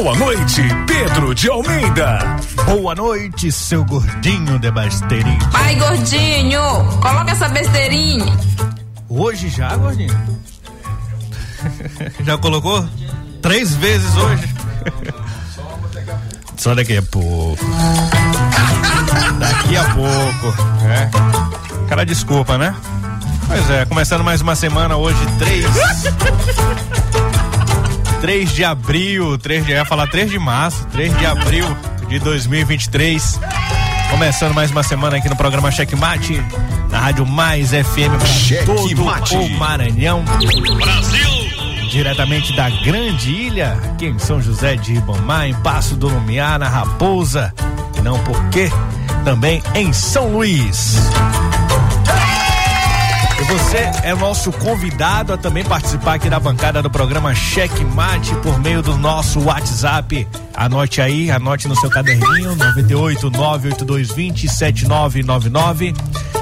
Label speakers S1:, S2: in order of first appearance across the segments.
S1: Boa noite, Pedro de Almeida.
S2: Boa noite, seu gordinho de besteirinha.
S3: Pai gordinho, coloca essa besteirinha.
S2: Hoje já, gordinho? já colocou? Três vezes hoje? Só daqui a pouco. daqui a pouco. É. Cara, desculpa, né? Pois é, começando mais uma semana hoje, três. 3 de abril, 3 de, eu ia falar 3 de março, 3 de abril de 2023. Começando mais uma semana aqui no programa Cheque Mate, na Rádio Mais FM para todo Mate. o Maranhão. Brasil! Diretamente da Grande Ilha, aqui em São José de Ribamar, em Passo do Lumiar, na Raposa, e não porque, também em São Luís. Você é nosso convidado a também participar aqui da bancada do programa Cheque Mate por meio do nosso WhatsApp. Anote aí, anote no seu caderninho 98 98220 7999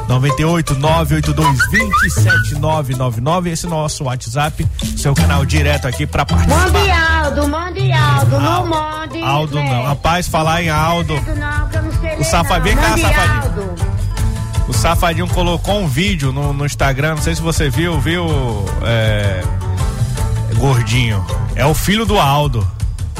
S2: 98 98220 7999 esse nosso WhatsApp, seu canal direto aqui para participar.
S4: Mande Aldo, mande Aldo, não mande.
S2: Aldo não. Rapaz, falar em Aldo. O safadinho, cá, safadinho. O Safadinho colocou um vídeo no, no Instagram, não sei se você viu, viu? É, gordinho. É o filho do Aldo.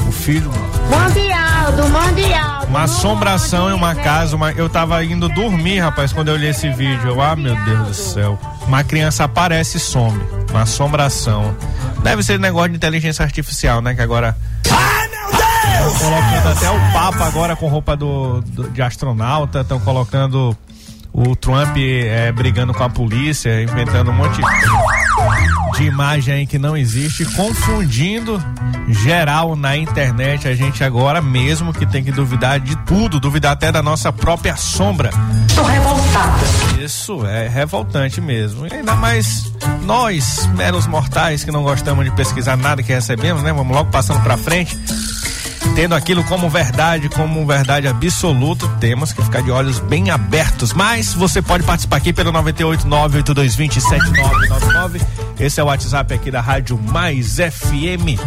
S2: O filho.
S4: Mande Aldo, mande Aldo.
S2: Uma assombração em uma casa. Uma, eu tava indo dormir, rapaz, quando eu olhei esse vídeo. Eu, ah, meu Deus do céu. Uma criança aparece e some. Uma assombração. Deve ser negócio de inteligência artificial, né? Que agora. Ai, meu Deus! Estão colocando até o Papa agora com roupa do, do de astronauta. Estão colocando o Trump é, brigando com a polícia, inventando um monte de imagem aí que não existe, confundindo geral na internet. A gente agora mesmo que tem que duvidar de tudo, duvidar até da nossa própria sombra.
S3: Tô revoltada.
S2: Isso é revoltante mesmo. E ainda mais nós, meros mortais, que não gostamos de pesquisar nada que recebemos, né? Vamos logo passando pra frente tendo aquilo como verdade, como verdade absoluta, temos que ficar de olhos bem abertos. Mas você pode participar aqui pelo 98982207999. Esse é o WhatsApp aqui da Rádio Mais FM.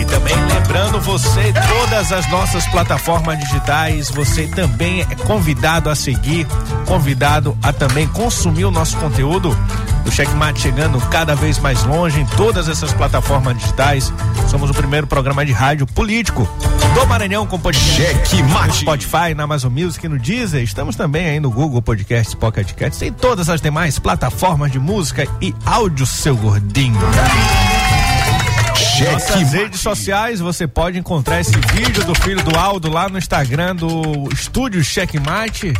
S2: E também lembrando você, todas as nossas plataformas digitais, você também é convidado a seguir, convidado a também consumir o nosso conteúdo. O Checkmate chegando cada vez mais longe em todas essas plataformas digitais. Somos o primeiro programa de rádio político do Maranhão com podcast.
S1: Checkmate.
S2: No Spotify, na Amazon Music, no Deezer. Estamos também aí no Google Podcasts, Pocket Cats e todas as demais plataformas de música e áudio, seu gordinho. Nossas redes sociais, você pode encontrar esse vídeo do filho do Aldo lá no Instagram do Estúdio Checkmate,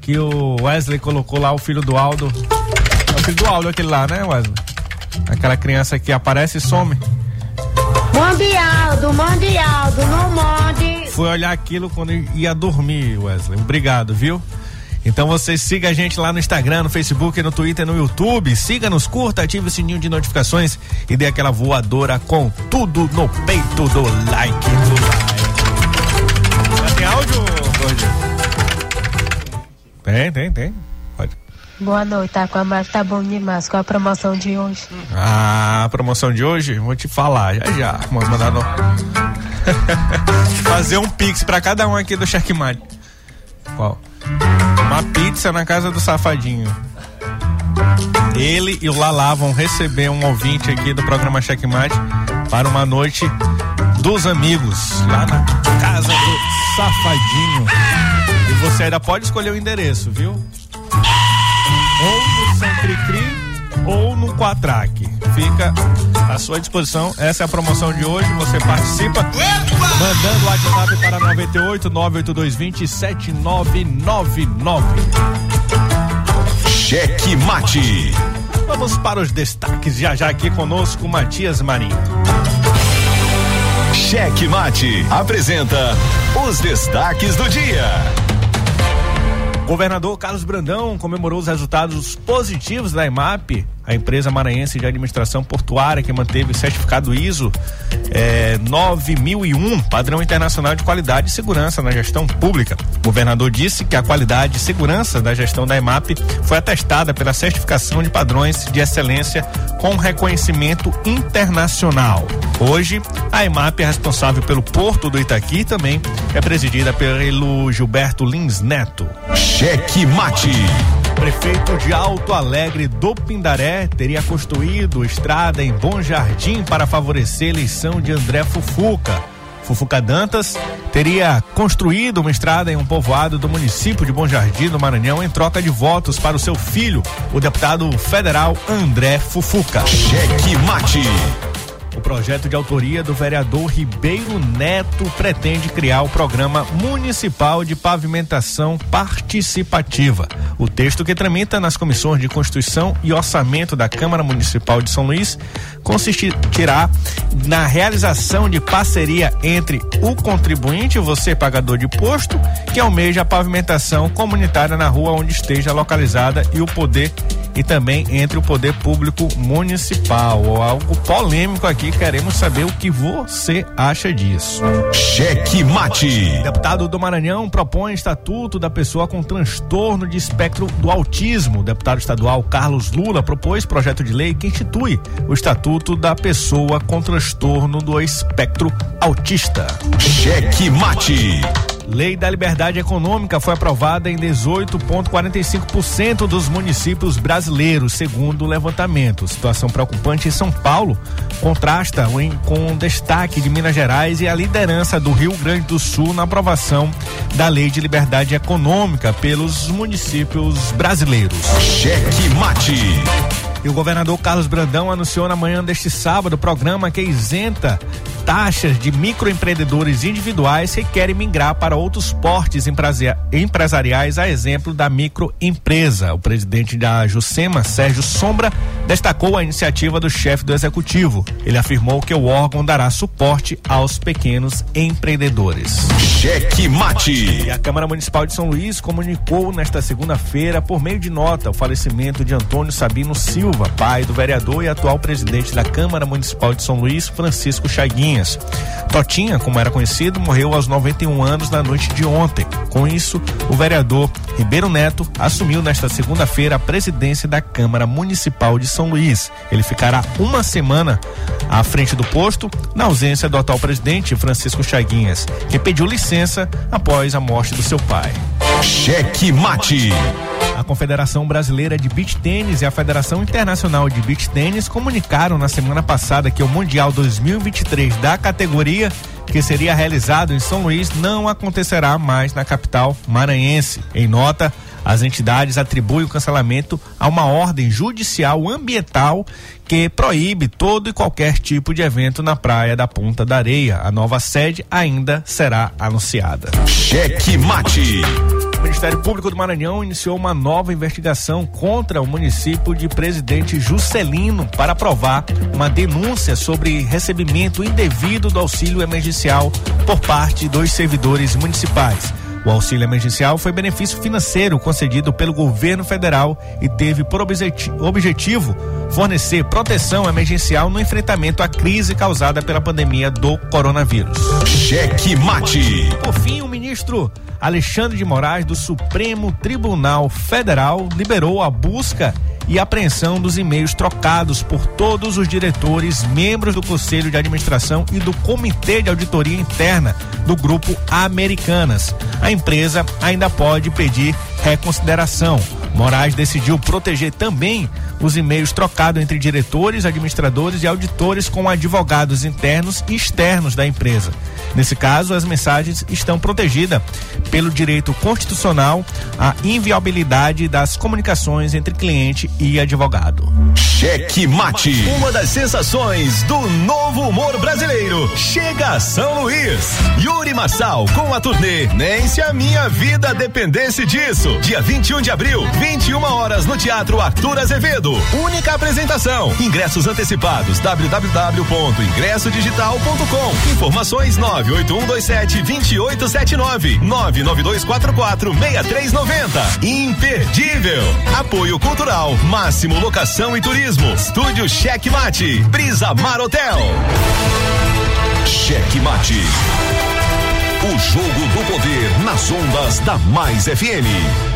S2: que o Wesley colocou lá o filho do Aldo. É o filho do Aldo aquele lá, né, Wesley? Aquela criança que aparece e some.
S4: Mande Aldo, mande Aldo, não mande.
S2: Fui olhar aquilo quando ia dormir, Wesley. Obrigado, viu? Então você siga a gente lá no Instagram, no Facebook, no Twitter, no YouTube. Siga-nos, curta, ative o sininho de notificações e dê aquela voadora com tudo no peito do like. Do like. Já tem áudio, Gordinho? Tem, tem, tem. Pode.
S5: Boa noite, tá com a Márcia, tá bom demais. Qual a promoção de hoje?
S2: Ah, a promoção de hoje? Vou te falar já já. Vamos mandar no... Fazer um pix pra cada um aqui do Checkmate. Qual? Uma pizza na casa do Safadinho. Ele e o Lala vão receber um ouvinte aqui do programa Checkmate para uma noite dos amigos lá na casa do Safadinho. E você ainda pode escolher o endereço, viu? Ou no São ou no Quatraque. Fica à sua disposição. Essa é a promoção de hoje. Você participa mandando o WhatsApp para 98 98220 7999.
S1: Cheque Mate.
S2: Vamos para os destaques já já aqui conosco, Matias Marinho.
S1: Cheque Mate apresenta os destaques do dia.
S2: Governador Carlos Brandão comemorou os resultados positivos da IMAP, a empresa maranhense de administração portuária que manteve o certificado ISO é, 9001, padrão internacional de qualidade e segurança na gestão pública. O governador disse que a qualidade e segurança da gestão da IMAP foi atestada pela certificação de padrões de excelência com reconhecimento internacional. Hoje, a IMAP é responsável pelo Porto do Itaqui e também é presidida pelo Gilberto Lins Neto.
S1: Cheque Mate.
S2: Prefeito de Alto Alegre do Pindaré teria construído estrada em Bom Jardim para favorecer a eleição de André Fufuca. Fufuca Dantas teria construído uma estrada em um povoado do município de Bom Jardim, do Maranhão, em troca de votos para o seu filho, o deputado federal André Fufuca.
S1: Cheque Mate.
S2: O projeto de autoria do vereador Ribeiro Neto pretende criar o Programa Municipal de Pavimentação Participativa. O texto que tramita nas comissões de Constituição e Orçamento da Câmara Municipal de São Luís consistirá na realização de parceria entre o contribuinte, você pagador de imposto, que almeja a pavimentação comunitária na rua onde esteja localizada e o poder e também entre o poder público municipal. Algo polêmico aqui, queremos saber o que você acha disso.
S1: Cheque Mate.
S2: Deputado do Maranhão propõe estatuto da pessoa com transtorno de espectro do autismo. Deputado estadual Carlos Lula propôs projeto de lei que institui o estatuto da pessoa com transtorno do espectro autista.
S1: Cheque Mate.
S2: Lei da Liberdade Econômica foi aprovada em 18,45% dos municípios brasileiros, segundo o levantamento. Situação preocupante em São Paulo contrasta com destaque de Minas Gerais e a liderança do Rio Grande do Sul na aprovação da Lei de Liberdade Econômica pelos municípios brasileiros.
S1: Cheque Mate.
S2: E o governador Carlos Brandão anunciou na manhã deste sábado o programa que isenta taxas de microempreendedores individuais que querem migrar para outros portes empresariais, a exemplo da microempresa. O presidente da Jucema, Sérgio Sombra, destacou a iniciativa do chefe do executivo. Ele afirmou que o órgão dará suporte aos pequenos empreendedores.
S1: Cheque Mate.
S2: E a Câmara Municipal de São Luís comunicou nesta segunda-feira, por meio de nota, o falecimento de Antônio Sabino Silva, pai do vereador e atual presidente da Câmara Municipal de São Luís, Francisco Chaguinha. Totinha, como era conhecido, morreu aos 91 anos na noite de ontem. Com isso, o vereador Ribeiro Neto assumiu nesta segunda-feira a presidência da Câmara Municipal de São Luís. Ele ficará uma semana à frente do posto, na ausência do atual presidente Francisco Chaguinhas, que pediu licença após a morte do seu pai.
S1: Cheque Mate.
S2: A Confederação Brasileira de Beach Tênis e a Federação Internacional de Beach Tênis comunicaram na semana passada que o Mundial 2023 da categoria que seria realizado em São Luís não acontecerá mais na capital maranhense. Em nota, as entidades atribuem o cancelamento a uma ordem judicial ambiental que proíbe todo e qualquer tipo de evento na praia da Ponta da Areia. A nova sede ainda será anunciada.
S1: Cheque Mate.
S2: O Ministério Público do Maranhão iniciou uma nova investigação contra o município de Presidente Juscelino para provar uma denúncia sobre recebimento indevido do auxílio emergencial por parte dos servidores municipais. O auxílio emergencial foi benefício financeiro concedido pelo governo federal e teve por objetivo fornecer proteção emergencial no enfrentamento à crise causada pela pandemia do coronavírus.
S1: Cheque Mate.
S2: Por fim, o ministro Alexandre de Moraes do Supremo Tribunal Federal liberou a busca e apreensão dos e-mails trocados por todos os diretores, membros do Conselho de Administração e do Comitê de Auditoria Interna do Grupo Americanas. A empresa ainda pode pedir reconsideração. Moraes decidiu proteger também os e-mails trocados entre diretores, administradores e auditores com advogados internos e externos da empresa. Nesse caso, as mensagens estão protegidas pelo direito constitucional à inviolabilidade das comunicações entre cliente e advogado.
S1: Cheque Mate. Uma das sensações do novo humor brasileiro. Chega a São Luís. Yuri Marçal com a turnê Nem se a minha vida dependesse disso. Dia 21 de abril, 21 horas no Teatro Arthur Azevedo. Única apresentação. Ingressos antecipados www.ingressodigital.com. Informações 98127 2879 99244 6390. Imperdível. Apoio Cultural, Máximo Locação e Turismo. Estúdio Cheque Mate. Brisa Mar Hotel. Cheque Mate. O jogo do poder nas ondas da Mais FM.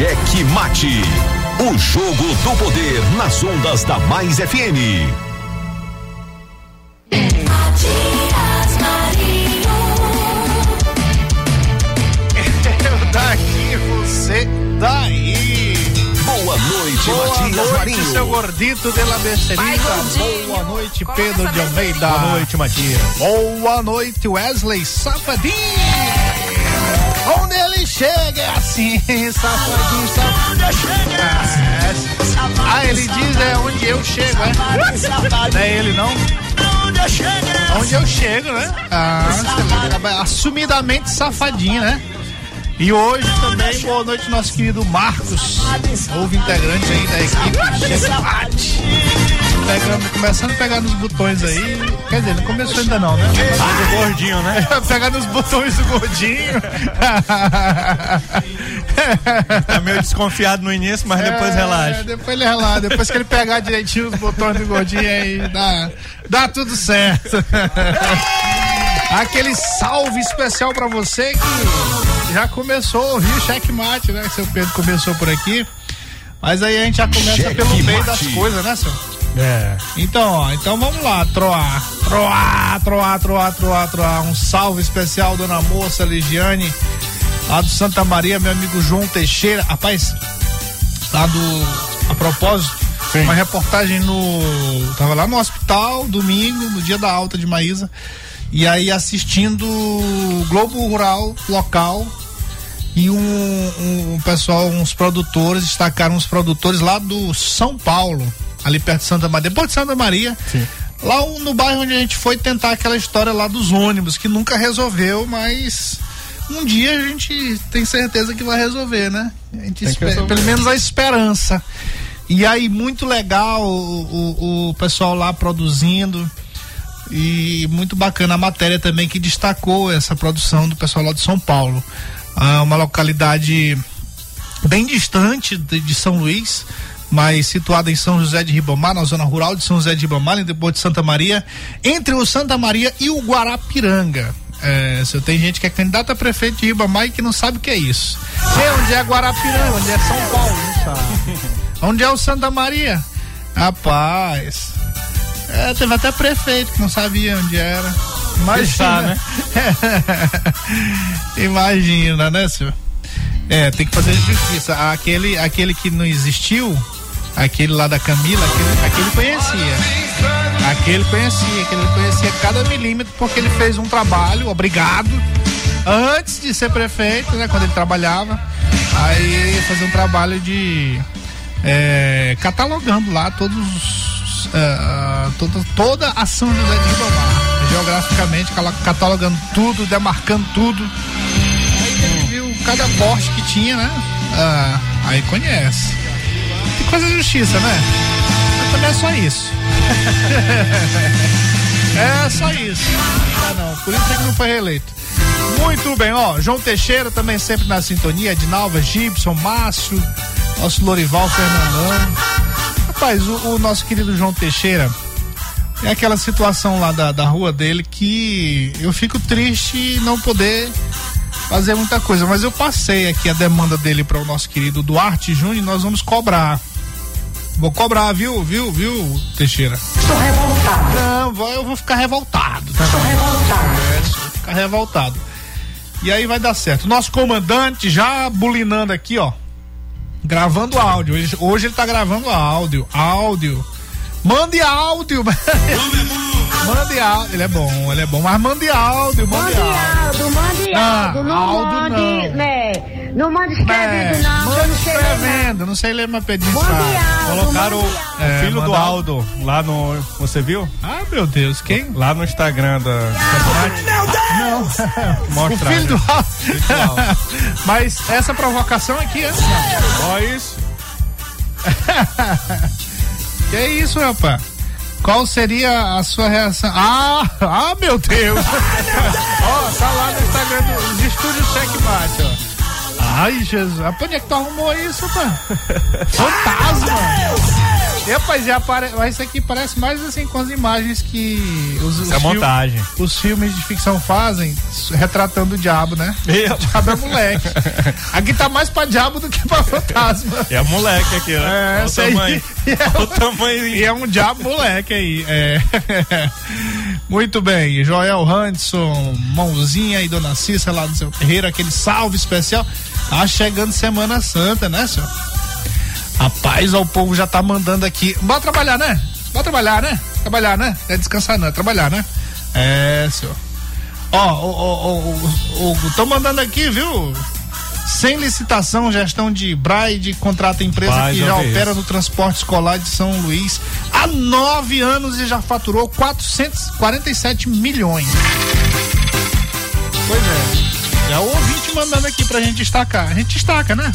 S1: Cheque Mate. O jogo do poder nas ondas da Mais FM.
S6: Eu daqui, você daí.
S1: Boa noite,
S6: Boa
S1: Matias
S6: noite,
S1: Marinho.
S6: seu gordito de la besterita. Boa noite, Pedro de Almeida. Boa noite, Matias. Boa noite, Wesley Safadinho. Onde ele chega é assim, safadinho, safadinho. É. Ah, ele diz é onde eu chego, é? Não é ele não? Onde eu chego, né? Ah, excelente. assumidamente safadinho, né? E hoje também, boa noite, nosso querido Marcos, novo integrante aí da equipe Checkmate. Pegando, começando a pegar nos botões aí. Quer dizer, não começou ainda não, né?
S2: Do gordinho, né?
S6: pegar nos botões do gordinho.
S2: Tá meio desconfiado no início, mas depois
S6: É,
S2: relaxa.
S6: Depois ele relaxa. Depois que ele pegar direitinho os botões do gordinho aí, dá, dá tudo certo. Aquele salve especial pra você que já começou a ouvir o checkmate, né? Seu Pedro começou por aqui. Mas aí a gente já começa pelo meio das
S1: Checkmate.
S6: coisas, né, senhor?
S2: É.
S6: Então, ó, então vamos lá, troar, troar, troar, troar, troar, troar. Um salve especial, dona moça Ligiane, lá do Santa Maria, meu amigo João Teixeira. Rapaz, lá do. A propósito,
S2: Sim.
S6: uma reportagem no. Tava lá no hospital, domingo, no dia da alta de Maísa. E aí assistindo Globo Rural local. E um, um, um pessoal, uns produtores, destacaram uns produtores lá do São Paulo, ali perto de Santa Maria, depois de Santa Maria.
S2: Sim.
S6: Lá no bairro onde a gente foi tentar aquela história lá dos ônibus, que nunca resolveu, mas um dia a gente tem certeza que vai resolver, né? A gente espera- pelo menos a esperança. E aí, muito legal o, o, o pessoal lá produzindo. E muito bacana a matéria também que destacou essa produção do pessoal lá de São Paulo. Ah, uma localidade bem distante de, de São Luís, mas situada em São José de Ribamar, na zona rural de São José de Ribamar, depois de Santa Maria, entre o Santa Maria e o Guarapiranga. É, se tem gente que é candidata a prefeito de Ribamar e que não sabe o que é isso. Sei onde é Guarapiranga, onde é São Paulo, não sabe. onde é o Santa Maria? Rapaz. É, teve até prefeito que não sabia onde era. Imagina. Imagina, né, senhor? É, tem que fazer justiça. Aquele, aquele que não existiu, aquele lá da Camila, aquele, aquele conhecia. Aquele conhecia, aquele conhecia cada milímetro porque ele fez um trabalho, obrigado, antes de ser prefeito, né? Quando ele trabalhava. Aí ele ia fazer um trabalho de é, catalogando lá todos os, é, toda, toda a São José de Ribamar, geograficamente, catalogando tudo, demarcando tudo. Aí ele viu cada porte que tinha, né? Ah, aí conhece. Que coisa justiça, né? Mas também é só isso. é só isso. Ah, não. Por isso é que não foi reeleito. Muito bem, ó. João Teixeira também sempre na sintonia. Edinalva, Gibson, Márcio, nosso Lorival Fernandão. Rapaz, o, o nosso querido João Teixeira é aquela situação lá da, da rua dele que eu fico triste não poder fazer muita coisa, mas eu passei aqui a demanda dele para o nosso querido Duarte Júnior e nós vamos cobrar. Vou cobrar, viu, viu, viu, Teixeira?
S3: Estou revoltado.
S6: Não, vou- eu vou ficar revoltado. Tá?
S3: Estou revoltado.
S6: É, vou ficar revoltado. E aí vai dar certo. Nosso comandante já bulinando aqui, ó. Gravando áudio. Hoje, hoje ele tá gravando áudio. Áudio. Mande áudio. mande áudio. Ele é bom, ele é bom. Mas mande áudio, mande
S4: Mande
S6: áudio.
S4: Mande
S6: Ah,
S4: Aldo, não mande,
S6: não.
S4: né? Não mande
S6: É,
S4: escrevendo, não.
S6: manda
S4: não sei ler, não.
S6: escrevendo, não sei ler pedido.
S4: Mande Aldo,
S2: Colocaram o
S4: Aldo.
S6: É,
S2: filho do Aldo lá no. Você viu?
S6: Ah, meu Deus, quem?
S2: Lá no Instagram da.
S6: Não. o
S2: Mostra.
S6: filho do? Aldo. Mas essa provocação aqui é.
S2: Ó isso.
S6: Que é isso, rapaz? Qual seria a sua reação? Ah, ah meu Deus! ó, tá lá no Instagram do- dos estúdios Checkmate, ó. Ai, Jesus. Ah, Onde é que tu arrumou isso, pá? Fantasma! E, rapaz, já apare... isso aqui parece mais assim com as imagens que os, os,
S2: é
S6: fil-
S2: montagem.
S6: os filmes de ficção fazem, retratando o diabo, né?
S2: Eu.
S6: O diabo é moleque. Aqui tá mais pra diabo do que pra fantasma.
S2: É moleque aqui, né?
S6: É,
S2: Olha o tamanho. Olha o tamanho.
S6: E é um diabo moleque aí. É. Muito bem. Joel Hanson, Mãozinha e Dona Cissa lá do seu terreiro, aquele salve especial. Tá chegando Semana Santa, né, senhor? Rapaz, ó, o povo já tá mandando aqui. Bora trabalhar, né? Bora trabalhar, né? Trabalhar, né? É descansar, não, é trabalhar, né? É, senhor. Ó, ó, ó, ó, ó, tô mandando aqui, viu? Sem licitação, gestão de Braide, contrata empresa
S2: Rapaz,
S6: que já opera
S2: isso.
S6: no transporte escolar de São Luís há nove anos e já faturou 447 milhões. Pois é. É o ouvinte mandando aqui pra gente destacar. A gente destaca, né?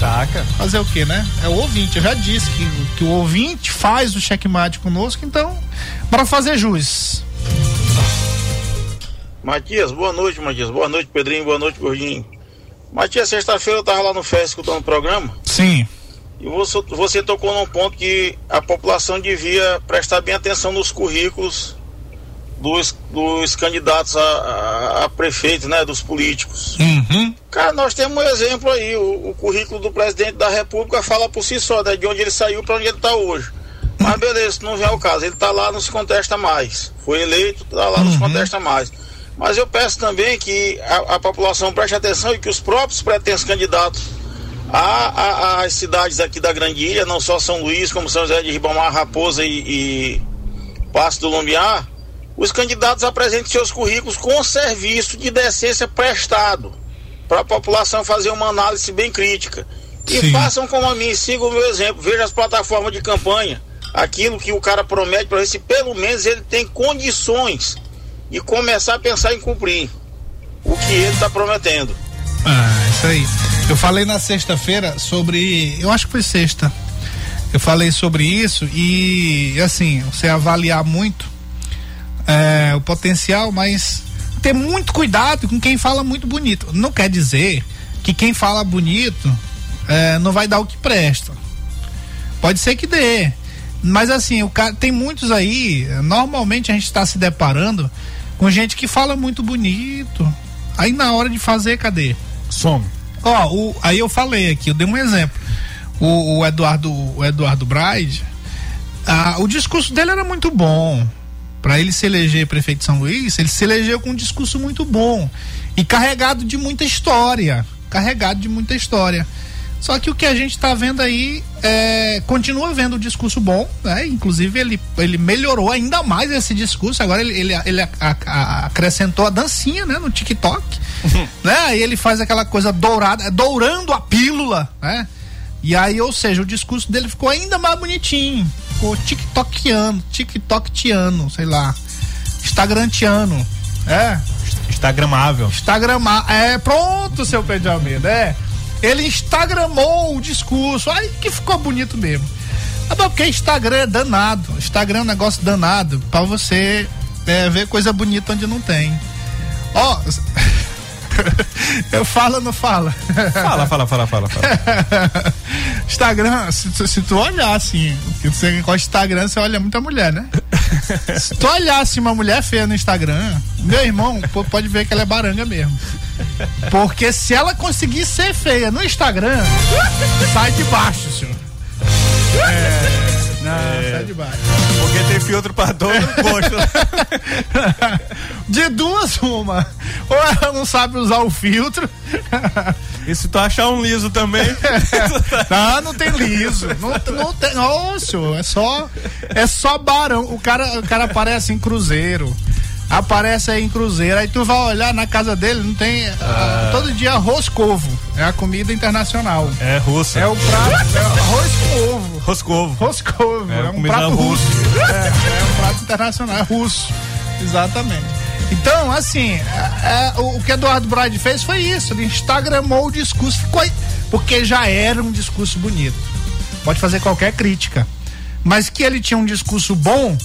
S2: Taca.
S6: Fazer o quê, né? É o ouvinte. Eu já disse que, que o ouvinte faz o checkmate conosco, então, para fazer jus.
S7: Matias, boa noite, Matias. Boa noite, Pedrinho. Boa noite, Gordinho. Matias, sexta-feira eu tava lá no FES escutando o programa
S6: Sim.
S7: e você, você tocou num ponto que a população devia prestar bem atenção nos currículos dos, dos candidatos a, a, a prefeito, né? Dos políticos.
S6: Uhum.
S7: Cara, nós temos um exemplo aí. O, o currículo do presidente da República fala por si só, né? De onde ele saiu para onde ele está hoje. Mas beleza, não vem ao caso. Ele está lá, não se contesta mais. Foi eleito, está lá, não se contesta mais. Mas eu peço também que a, a população preste atenção e que os próprios pretensos candidatos às cidades aqui da Grande Ilha, não só São Luís, como São José de Ribamar, Raposa e, e Passo do Lumiar, os candidatos apresentem seus currículos com serviço de decência prestado para a população fazer uma análise bem crítica. E
S6: Sim.
S7: façam como a mim, sigam o meu exemplo, veja as plataformas de campanha, aquilo que o cara promete para ver se pelo menos ele tem condições de começar a pensar em cumprir o que ele está prometendo.
S6: Ah, isso aí. Eu falei na sexta-feira sobre. Eu acho que foi sexta. Eu falei sobre isso e, assim, você avaliar muito é, o potencial, mas ter muito cuidado com quem fala muito bonito. Não quer dizer que quem fala bonito é, não vai dar o que presta. Pode ser que dê. Mas assim, o cara tem muitos aí, normalmente a gente está se deparando com gente que fala muito bonito. Aí na hora de fazer, cadê?
S2: Some.
S6: Ó, o- aí eu falei aqui, eu dei um exemplo. O, o Eduardo, o Eduardo Braide, o discurso dele era muito bom. Para ele se eleger prefeito de São Luís, ele se elegeu com um discurso muito bom e carregado de muita história, carregado de muita história. Só que o que a gente está vendo aí é, continua vendo o discurso bom, né? Inclusive ele, ele melhorou ainda mais esse discurso. Agora ele, ele, ele a- a- acrescentou a dancinha, né? No TikTok, né? Aí ele faz aquela coisa dourada, dourando a pílula, né? E aí, ou seja, o discurso dele ficou ainda mais bonitinho. Ficou tiktokiano, tiktoktiano, sei lá. Instagrantiano. É,
S2: Instagramável.
S6: Instagramar. É, pronto, seu Pedro de Almeida, é. Ele instagramou o discurso. Aí que ficou bonito mesmo. Ah, porque Instagram é danado. Instagram é um negócio danado pra você é, ver coisa bonita onde não tem. Ó. eu falo ou não fala?
S2: Fala, fala, fala, fala, fala.
S6: Instagram, se, tu- se tu olhar assim, que você com o Instagram, você olha muita mulher, né? se tu olhar assim uma mulher feia no Instagram, meu irmão, pode ver que ela é baranga mesmo. Porque se ela conseguir ser feia no Instagram, sai de baixo, senhor. É, não, sai de baixo.
S2: Porque tem filtro pra todo gosto.
S6: De duas, uma. Ou ela não sabe usar o filtro.
S2: E se tu achar um liso também.
S6: Não, não tem liso. Não, não tem. Nossa, é só. É só barão. O cara, o cara aparece em cruzeiro. Aparece aí em cruzeiro. Aí tu vai olhar na casa dele, não tem. ah, todo dia arroz covo. É a comida internacional.
S2: É russo.
S6: É o prato. É arroz com ovo.
S2: Roscovo.
S6: Roscovo.
S2: É
S6: É, um prato russo.
S2: russa.
S6: É, é um prato internacional. É russo. Exatamente. Então, assim, é, é, o, que Eduardo Braide fez foi isso. Ele instagramou o discurso. Ficou aí, porque já era um discurso bonito. Pode fazer qualquer crítica. Mas que ele tinha um discurso bom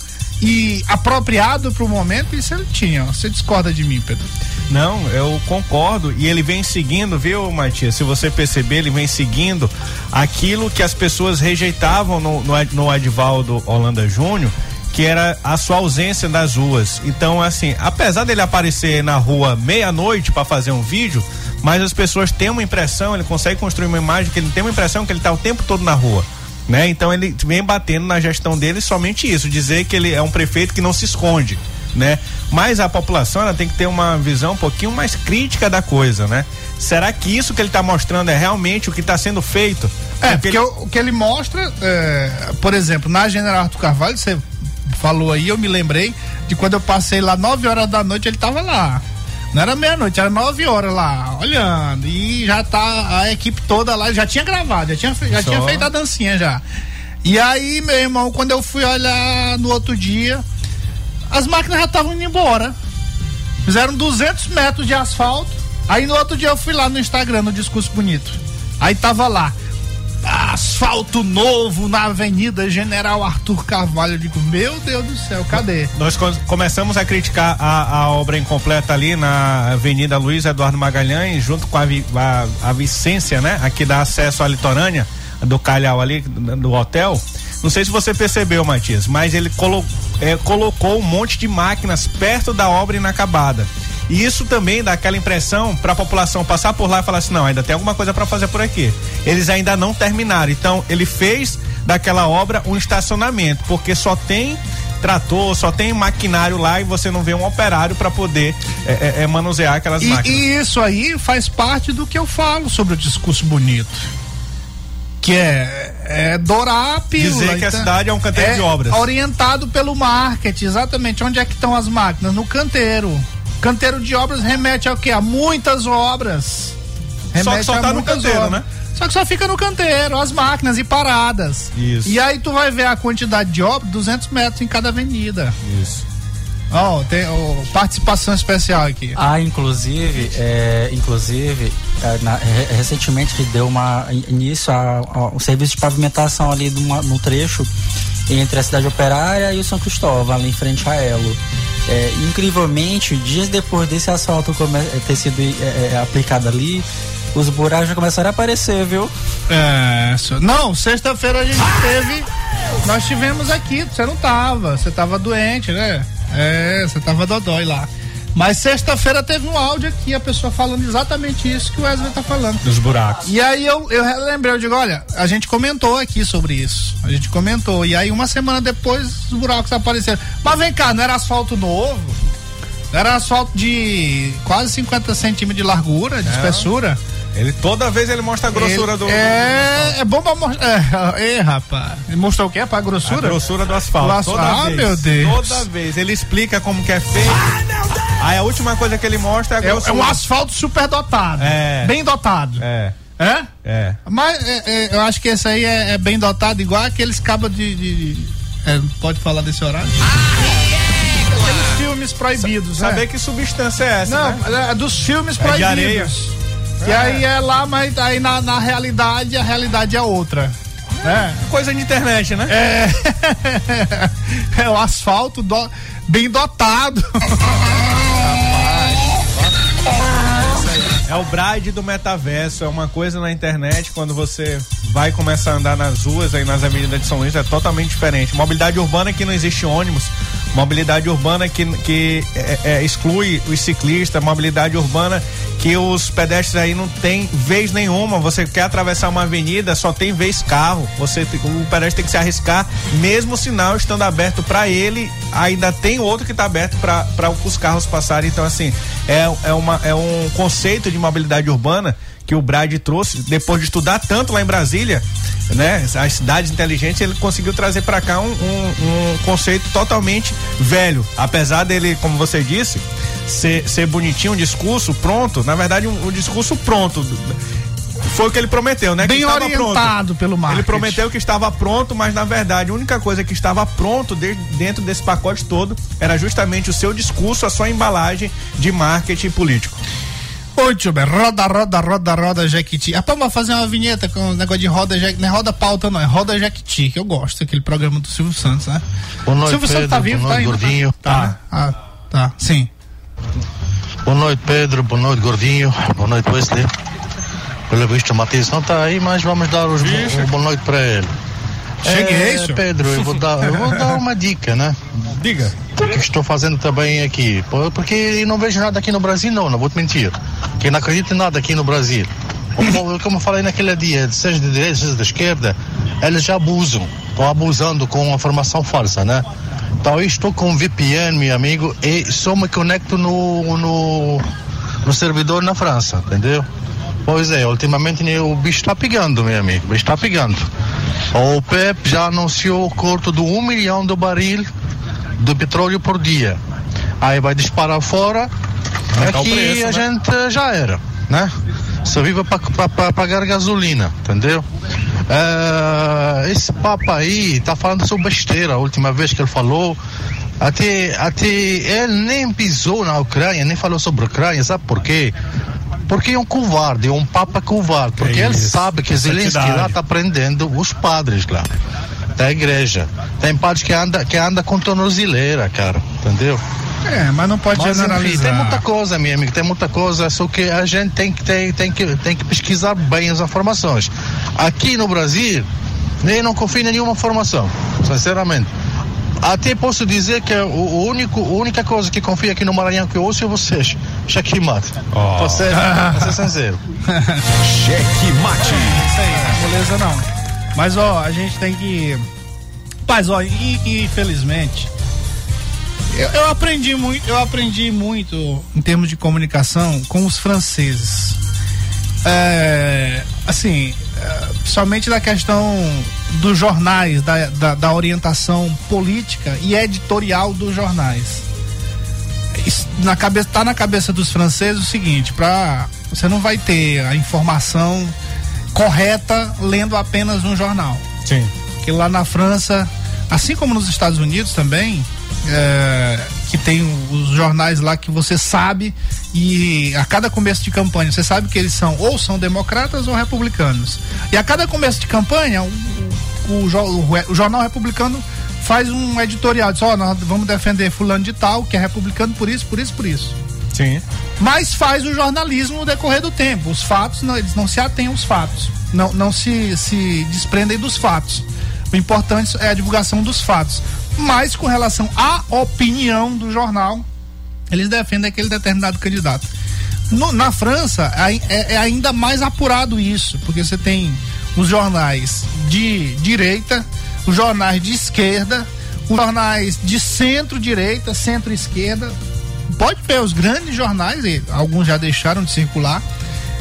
S6: e apropriado para o momento, isso ele tinha. Você discorda de mim, Pedro?
S2: Não, eu concordo. E ele vem seguindo, viu, Matias? Se você perceber, ele vem seguindo aquilo que as pessoas rejeitavam no, no, no Advaldo Holanda Júnior, que era a sua ausência das ruas. Então, assim, apesar dele aparecer na rua meia-noite para fazer um vídeo, mas as pessoas têm uma impressão, ele consegue construir uma imagem que ele tem uma impressão que ele está o tempo todo na rua. Né? Então ele vem batendo na gestão dele somente isso, dizer que ele é um prefeito que não se esconde, né? Mas a população ela tem que ter uma visão um pouquinho mais crítica da coisa, né? Será que isso que ele está mostrando é realmente o que está sendo feito?
S6: É, porque o, o que ele mostra, é, por exemplo, na General Arthur Carvalho, você falou aí, eu me lembrei de quando eu passei lá 9 horas da noite, ele tava lá. Não era meia-noite, era 9 horas lá, olhando. E já tá a equipe toda lá, já tinha gravado, já tinha, já
S2: Só.
S6: tinha feito a dancinha já. E aí, meu irmão, quando eu fui olhar no outro dia, as máquinas já estavam indo embora. Fizeram 200 metros de asfalto. Aí no outro dia eu fui lá no Instagram, no Discurso Bonito. Aí tava lá. Asfalto novo na Avenida General Arthur Carvalho. Eu digo, meu Deus do céu, cadê?
S2: Nós co- começamos a criticar a, a obra incompleta ali na Avenida Luiz Eduardo Magalhães, junto com a, a, a Vicência, né? Aqui dá acesso à litorânea do Calhau ali, do hotel. Não sei se você percebeu, Matias, mas ele colo, é, colocou um monte de máquinas perto da obra inacabada. E isso também dá aquela impressão para a população passar por lá e falar assim: não, ainda tem alguma coisa para fazer por aqui. Eles ainda não terminaram. Então, ele fez daquela obra um estacionamento, porque só tem trator, só tem maquinário lá e você não vê um operário para poder é, é, é, manusear aquelas
S6: E,
S2: máquinas.
S6: e isso aí faz parte do que eu falo sobre o discurso bonito. Que é, é dourar a pílula.
S2: Dizer que a
S6: então,
S2: cidade é um canteiro
S6: é
S2: de obras.
S6: Orientado pelo marketing, exatamente. Onde é que estão as máquinas? No canteiro. Canteiro de obras remete ao quê? A muitas obras.
S2: Só que só tá no canteiro,
S6: obras.
S2: né?
S6: Só que só fica no canteiro, as máquinas e paradas.
S2: Isso.
S6: E aí tu vai ver a quantidade de obras, 200 metros em cada avenida.
S2: Isso.
S6: Ó, tem ó, participação especial aqui.
S8: Ah, inclusive, é, inclusive, é, na- re- recentemente que deu uma in- início a, a- um serviço de pavimentação ali de uma- no trecho entre a cidade operária e o São Cristóvão, ali em frente a Elo. É, incrivelmente, dias depois desse asfalto come- ter sido é, é, aplicado ali, os buracos já começaram a aparecer, viu?
S6: É, não, sexta-feira a gente teve. Nós tivemos aqui, você não tava, você tava doente, né? É, você tava dodói lá. Mas sexta-feira teve um áudio aqui, a pessoa falando exatamente isso que o Wesley tá falando.
S2: Dos buracos.
S6: E aí eu, eu lembrei, eu digo, olha, a gente comentou aqui sobre isso. A gente comentou. E aí uma semana depois os buracos apareceram. Mas vem cá, não era asfalto novo? Não era asfalto de quase 50 centímetros de largura, de espessura?
S2: Ele toda vez ele mostra a grossura
S6: Ele-
S2: do,
S6: É, é bom pra mostrar. É, ei, rapaz. Ele mostrou o quê? Pra
S2: a
S6: grossura?
S2: grossura do asfalto.
S6: Do as-
S2: Toda
S6: Ah,
S2: vez.
S6: meu Deus.
S2: Toda vez. Ele explica como que é feito. Aí a última coisa que ele mostra é a
S6: É, é um asfalto super dotado.
S2: É.
S6: Bem dotado.
S2: É,
S6: É?
S2: é.
S6: Mas é, é, eu acho que esse aí é, é bem dotado, igual aqueles cabos de. de- de- é, pode falar desse horário? aqueles filmes proibidos, né?
S2: Saber que substância é essa,
S6: Não,
S2: né?
S6: é dos filmes
S2: É de areia.
S6: proibidos. E aí é lá, mas aí na, na realidade, a realidade é outra. né?
S2: Coisa de internet, né?
S6: É, é o asfalto do- bem dotado.
S2: É o Bride do metaverso, é uma coisa na internet, quando você vai começar a andar nas ruas aí nas avenidas de São Luís, é totalmente diferente. Mobilidade urbana que não existe ônibus, mobilidade urbana que, que é, é, exclui os ciclistas, mobilidade urbana que os pedestres aí não tem vez nenhuma. Você quer atravessar uma avenida, só tem vez carro. Você o pedestre tem que se arriscar, mesmo o sinal estando aberto para ele, ainda tem outro que está aberto para os carros passarem. Então, assim, é, é, uma, é um conceito de mobilidade urbana que o Brad trouxe depois de estudar tanto lá em Brasília, né? As cidades inteligentes, ele conseguiu trazer para cá um, um, um conceito totalmente velho. Apesar dele, como você disse, ser, ser bonitinho, um discurso pronto, na verdade, um, um discurso pronto. Foi o que ele prometeu, né?
S6: Bem
S2: que estava
S6: orientado
S2: pronto.
S6: pelo marketing.
S2: Ele prometeu que estava pronto, mas na verdade a única coisa que estava pronto de- dentro desse pacote todo era justamente o seu discurso, a sua embalagem de marketing político.
S6: Oi, tio Ben, roda, roda, roda, roda, Jequiti. Rapaz, vamos fazer uma vinheta com o negócio de roda, Jequiti. Não é roda pauta, não, é roda Jequiti, que eu gosto, aquele programa do Silvio Santos, né?
S9: Boa noite,
S6: Silvio Santos
S9: Pedro.
S6: tá vivo,
S9: Boa
S6: tá
S9: noite,
S6: ainda?
S9: gordinho.
S6: Tá, né? Ah, tá, sim.
S9: Boa noite, Pedro. Boa noite, gordinho. Boa noite, Wesley. Pelo visto, o Matheus não está aí, mas vamos dar os bo- boa noite para ele.
S6: Cheguei,
S9: é. Pedro, eu vou, dar, eu vou dar uma dica, né?
S2: Diga.
S9: O que estou fazendo também aqui? Porque não vejo nada aqui no Brasil, não, não vou te mentir. Que não acredito em nada aqui no Brasil. Como, como eu falei naquele dia, seja de direita, seja de esquerda, eles já abusam. Estão abusando com a informação falsa, né? Então eu estou com VPN, meu amigo, e só me conecto no, no, no servidor na França, entendeu? Pois é, ultimamente o bicho está pegando, meu amigo, o bicho está pegando. O PEP já anunciou o corte de um milhão de baril de petróleo por dia. Aí vai disparar fora,
S2: Aumentar
S9: aqui
S2: preço,
S9: a
S2: né?
S9: gente já era, né? Só vive para pagar gasolina, entendeu? É, esse papo aí tá falando sobre besteira. A última vez que ele falou, até, até ele nem pisou na Ucrânia, nem falou sobre a Ucrânia, sabe por quê? Porque é um covarde, é um papa covarde. Porque ele
S2: isso,
S9: sabe que Zelensky
S2: santidade.
S9: lá tá prendendo os padres lá da igreja. Tem padres que anda, que anda com tornozeleira, cara, entendeu?
S6: É, mas não pode
S9: Mas, enfim,
S6: generalizar.
S9: tem muita coisa, meu amigo, tem muita coisa, só que a gente tem que, tem, tem que, tem que pesquisar bem as informações. Aqui no Brasil, nem não confio em nenhuma informação, sinceramente. Até posso dizer que o, o único, a única coisa que confio aqui no Maranhão que eu ouço é vocês, checkmate.
S2: Oh.
S9: Pra ser, pra ser sincero.
S1: Cheque mate.
S6: Isso aí, beleza não. Mas ó, a gente tem que. Paz, ó, e, e, infelizmente. Eu, eu aprendi muito, eu aprendi muito em termos de comunicação com os franceses. É, assim, é, principalmente da questão dos jornais, da, da, da orientação política e editorial dos jornais. Isso na cabeça, tá na cabeça dos franceses o seguinte, para você não vai ter a informação correta lendo apenas um jornal.
S2: Sim.
S6: Que lá na França, assim como nos Estados Unidos também, é, que tem os jornais lá que você sabe e a cada começo de campanha você sabe que eles são ou são democratas ou republicanos. E a cada começo de campanha o, o, o o jornal republicano faz um editorial, diz, ó, nós vamos defender fulano de tal, que é republicano por isso, por isso, por isso
S2: Sim.
S6: mas faz o jornalismo no decorrer do tempo. Os fatos, não, eles não se atêm aos fatos, não, não se, se desprendem dos fatos. O importante é a divulgação dos fatos. Mas com relação à opinião do jornal, eles defendem aquele determinado candidato. No- na França ai- é, é ainda mais apurado isso, porque você tem os jornais de direita, os jornais de esquerda, os jornais de centro-direita, centro-esquerda. Pode ver os grandes jornais, alguns já deixaram de circular,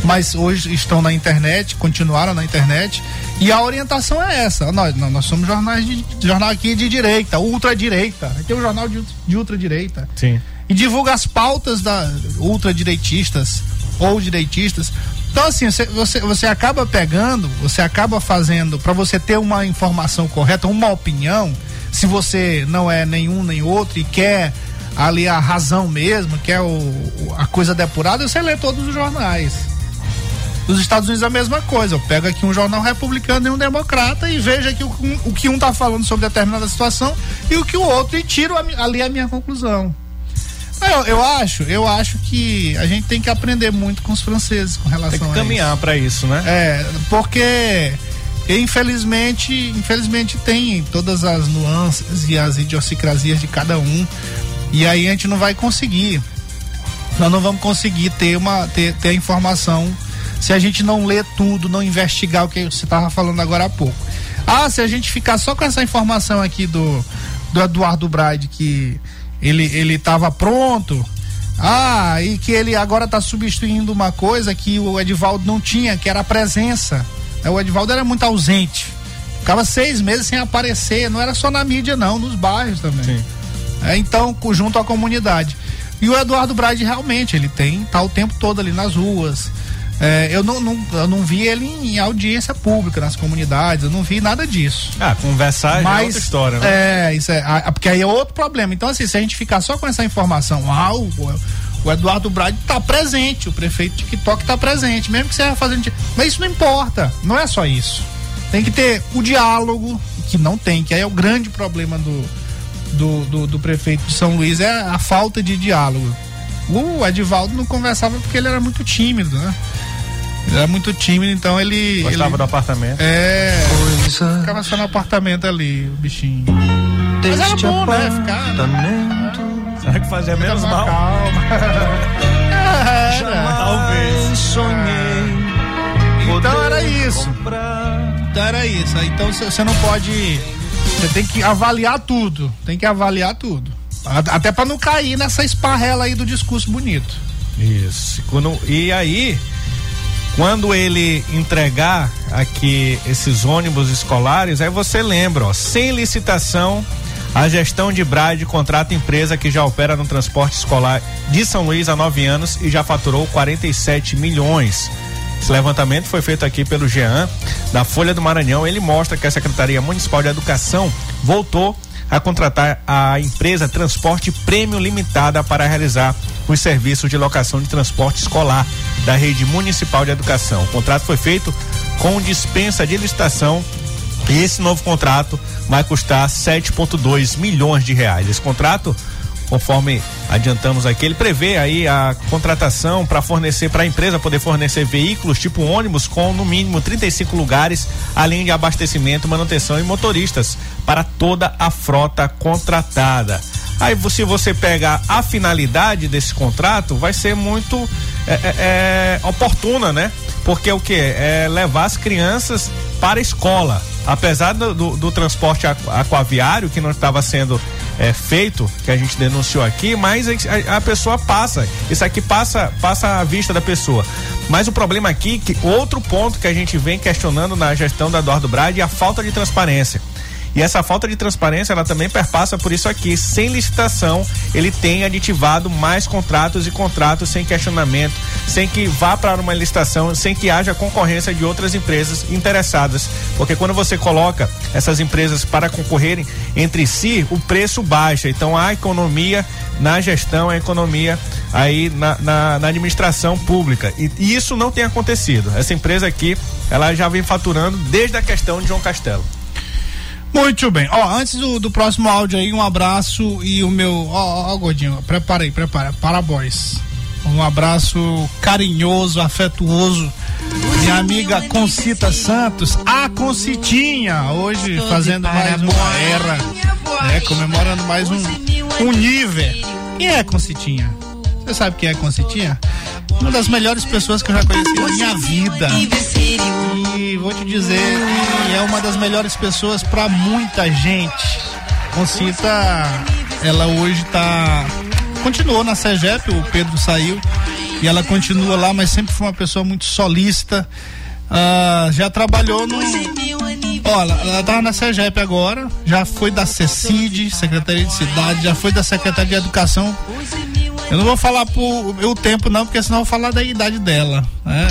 S6: mas hoje estão na internet, continuaram na internet. E a orientação é essa. Nós, nós somos jornais de, jornal aqui de direita, ultradireita. Aqui é um jornal de, de ultradireita
S2: Sim.
S6: e divulga as pautas da ultradireitistas ou direitistas. Então assim, você, você, você acaba pegando, você acaba fazendo para você ter uma informação correta, uma opinião, se você não é nenhum nem outro e quer ali a razão mesmo, que é o, a coisa depurada, você lê todos os jornais. Nos Estados Unidos é a mesma coisa. Eu pego aqui um jornal republicano e um democrata e vejo aqui o, o que um está falando sobre determinada situação e o que o outro e tiro a, ali a minha conclusão. Eu, eu, acho, eu acho que a gente tem que aprender muito com os franceses com relação
S2: tem que caminhar para isso, né?
S6: É, porque infelizmente, infelizmente tem todas as nuances e as idiosincrasias de cada um. E aí a gente não vai conseguir. Nós não vamos conseguir ter uma ter, ter a informação se a gente não ler tudo, não investigar o que você estava falando agora há pouco. Ah, se a gente ficar só com essa informação aqui do, do Eduardo Brade que ele ele estava pronto, ah, e que ele agora está substituindo uma coisa que o Edivaldo não tinha, que era a presença. É, o Edivaldo era muito ausente. Ficava seis meses sem aparecer, não era só na mídia, não, nos bairros também. Sim. É, então, junto à comunidade. E o Eduardo Brade realmente, ele tem, tá o tempo todo ali nas ruas. É, eu, não, não, eu não vi ele em, audiência pública, nas comunidades, eu não vi nada disso.
S2: Ah, conversar Mas, é outra história,
S6: né? É, isso é, a, porque aí é outro problema. Então, assim, se a gente ficar só com essa informação, ah, o, o Eduardo Brade está presente, o prefeito de TikTok está presente, mesmo que você fazendo. Mas isso não importa, não é só isso. Tem que ter o diálogo, que não tem, que aí é o grande problema do, do, do, do prefeito de São Luís, é a falta de diálogo. O Edivaldo não conversava porque ele era muito tímido, né? Ele era muito tímido, então ele.
S2: Gostava
S6: ele,
S2: do apartamento.
S6: É. Coisa. Ficava só no apartamento ali, o bichinho. Mas era bom, né? Ficar. Né?
S2: Será que fazia menos mal?
S6: Calma.
S2: era. Talvez.
S6: Sonhei. Então era isso. Então era isso. Então você não pode. Você tem que avaliar tudo. Tem que avaliar tudo. Até para não cair nessa esparrela aí do discurso bonito.
S2: Isso. E aí, quando ele entregar aqui esses ônibus escolares, aí você lembra, ó, sem licitação, a gestão de Brade contrata empresa que já opera no transporte escolar de São Luís há nove anos e já faturou 47 milhões. Esse levantamento foi feito aqui pelo Jean, da Folha do Maranhão. Ele mostra que a Secretaria Municipal de Educação voltou a contratar a empresa Transporte Prêmio Limitada para realizar os serviços de locação de transporte escolar da Rede Municipal de Educação. O contrato foi feito com dispensa de licitação e esse novo contrato vai custar 7,2 milhões de reais. Esse contrato conforme adiantamos aqui, ele prevê aí a contratação para fornecer para a empresa poder fornecer veículos tipo ônibus com no mínimo 35 lugares, além de abastecimento, manutenção e motoristas para toda a frota contratada. Aí se você pega a finalidade desse contrato, vai ser muito é, é, é, oportuna, né? Porque o que? É levar as crianças para a escola. Apesar do, do, do transporte aquaviário que não estava sendo é, feito, que a gente denunciou aqui, mas a, a, pessoa passa. Isso aqui passa, passa a vista da pessoa. Mas o problema aqui, que outro ponto que a gente vem questionando na gestão da Eduardo Brade é a falta de transparência. E essa falta de transparência, ela também perpassa por isso aqui. Sem licitação, ele tem aditivado mais contratos e contratos sem questionamento, sem que vá para uma licitação, sem que haja concorrência de outras empresas interessadas. Porque quando você coloca essas empresas para concorrerem entre si, o preço baixa. Então a economia na gestão, a economia aí na, na, na administração pública. E, e isso não tem acontecido. Essa empresa aqui, ela já vem faturando desde a questão de João Castelo.
S6: Muito bem. Ó, antes do, do próximo áudio aí, um abraço e o meu. Ó, ó, Gordinho, prepara aí, prepara. Parabéns. Um abraço carinhoso, afetuoso. Minha amiga Concita Santos, a Concitinha, hoje fazendo mais uma era. É, comemorando mais um, um nível. Quem é a Concitinha? Você sabe quem é a Concitinha? Uma das melhores pessoas que eu já conheci na minha vida. E vou te dizer é uma das melhores pessoas para muita gente. Concita, ela hoje tá. Continuou na CEGEP, o Pedro saiu. E ela continua lá, mas sempre foi uma pessoa muito solista. Uh, já trabalhou no. Olha, ela tá na CEGEP agora, já foi da CECID, Secretaria de Cidade, já foi da Secretaria de Educação eu não vou falar por o tempo não, porque senão eu vou falar da idade dela. Né?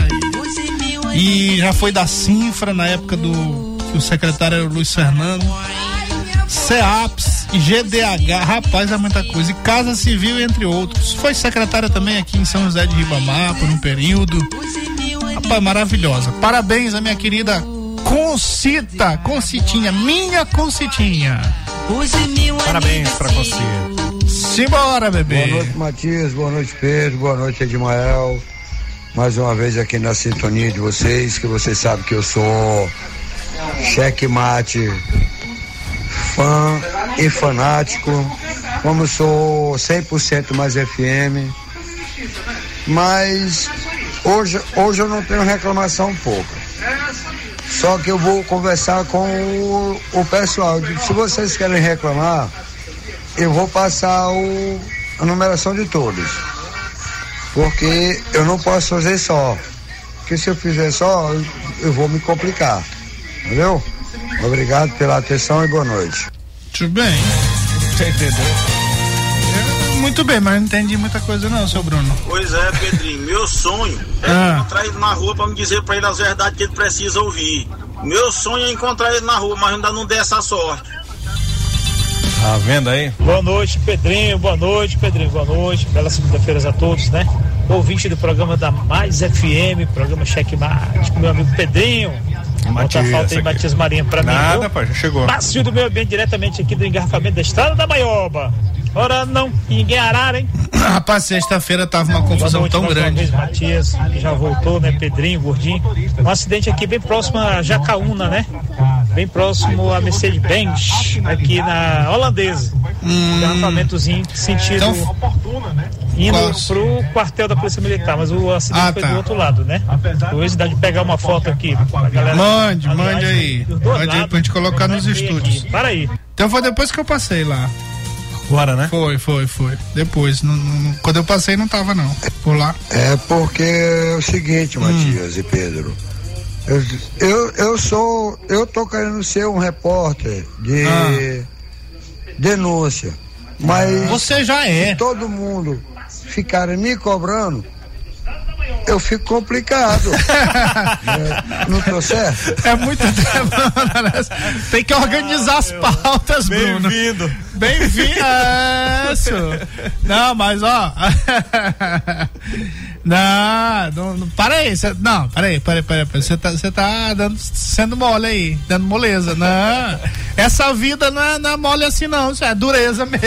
S6: E, e já foi da Cinfra na época do que o secretário era o Luiz Fernando. CEAPS, GDH, rapaz, é muita coisa. E Casa Civil, entre outros. Foi secretária também aqui em São José de Ribamar por um período. Rapaz, maravilhosa. Parabéns a minha querida Concita, Concitinha, minha Concitinha.
S2: Parabéns pra você.
S6: Simbora, bebê.
S10: Boa noite, Matias. Boa noite, Pedro. Boa noite, Edmael. Mais uma vez aqui na sintonia de vocês, que vocês sabem que eu sou checkmate fã e fanático, como sou 100% mais FM. Mas hoje, hoje eu não tenho reclamação pouca. Só que eu vou conversar com o, o pessoal. Se vocês querem reclamar, eu vou passar o, a numeração de todos. Porque eu não posso fazer só. Porque se eu fizer só, eu, eu vou me complicar. Entendeu? Obrigado pela atenção e boa noite.
S6: Tudo bem.
S2: Você entendeu?
S6: Muito bem, mas não entendi muita coisa não, seu Bruno.
S7: Pois é, Pedrinho, meu sonho é
S6: Ah.
S7: encontrar ele na rua pra me dizer pra ele as verdades que ele precisa ouvir. Meu sonho é encontrar ele na rua, mas ainda não dei essa sorte.
S2: Tá vendo aí?
S11: Boa noite, Pedrinho. Boa noite, Pedrinho. Boa noite. Bela segunda-feira a todos, né? Ouvinte do programa da Mais FM, programa Checkmate, com meu amigo Pedrinho.
S2: Matias,
S11: falta aí. Matias Marinha, pra mim.
S2: Nada, pai, já chegou.
S11: Márcio do Meio Ambiente, diretamente aqui do engarrafamento da Estrada da Maioba. Ora não, ninguém arara, hein?
S6: Rapaz, sexta-feira tava uma confusão
S11: noite
S6: tão grande.
S11: vez, Matias, que já voltou, né? Pedrinho, Gordinho. Um acidente aqui bem próximo a Jacaúna, né? Bem próximo a Mercedes-Benz, aqui na Holandesa. Engarrafamentozinho sentido
S6: Hum. Então,
S11: indo
S6: Qual-
S11: pro quartel da Polícia Militar, mas o acidente
S6: Ah,
S11: foi
S6: tá.
S11: do outro lado, né? Hoje dá de pegar uma foto aqui. pra galera.
S6: Mande,
S11: Aliás,
S6: mande aí. Mande aí
S11: lados.
S6: pra gente colocar nos
S11: Vamos ver
S6: estúdios.
S11: aqui. Para aí.
S6: Então foi depois que eu passei lá.
S2: Bora, né?
S6: Foi, foi, foi. Depois. não- não- quando eu passei não tava não. Por lá.
S10: É porque é o seguinte, Matias e Pedro. Eu, eu, eu sou. Eu tô querendo ser um repórter de
S6: Ah.
S10: denúncia. Mas
S6: Você já é.
S10: todo mundo ficarem me cobrando, eu fico complicado. É, não tô certo?
S6: É muito demanda, né? Tem que organizar as pautas, Bruno.
S2: Bem-vindo.
S6: Bem-vindo. É. Não, mas ó. Não, não, não para aí. cê- não, para aí, para aí, para aí. Você tá, cê tá dando, sendo mole aí, dando moleza. Não. Essa vida não é, não é mole assim, não. Isso é dureza mesmo.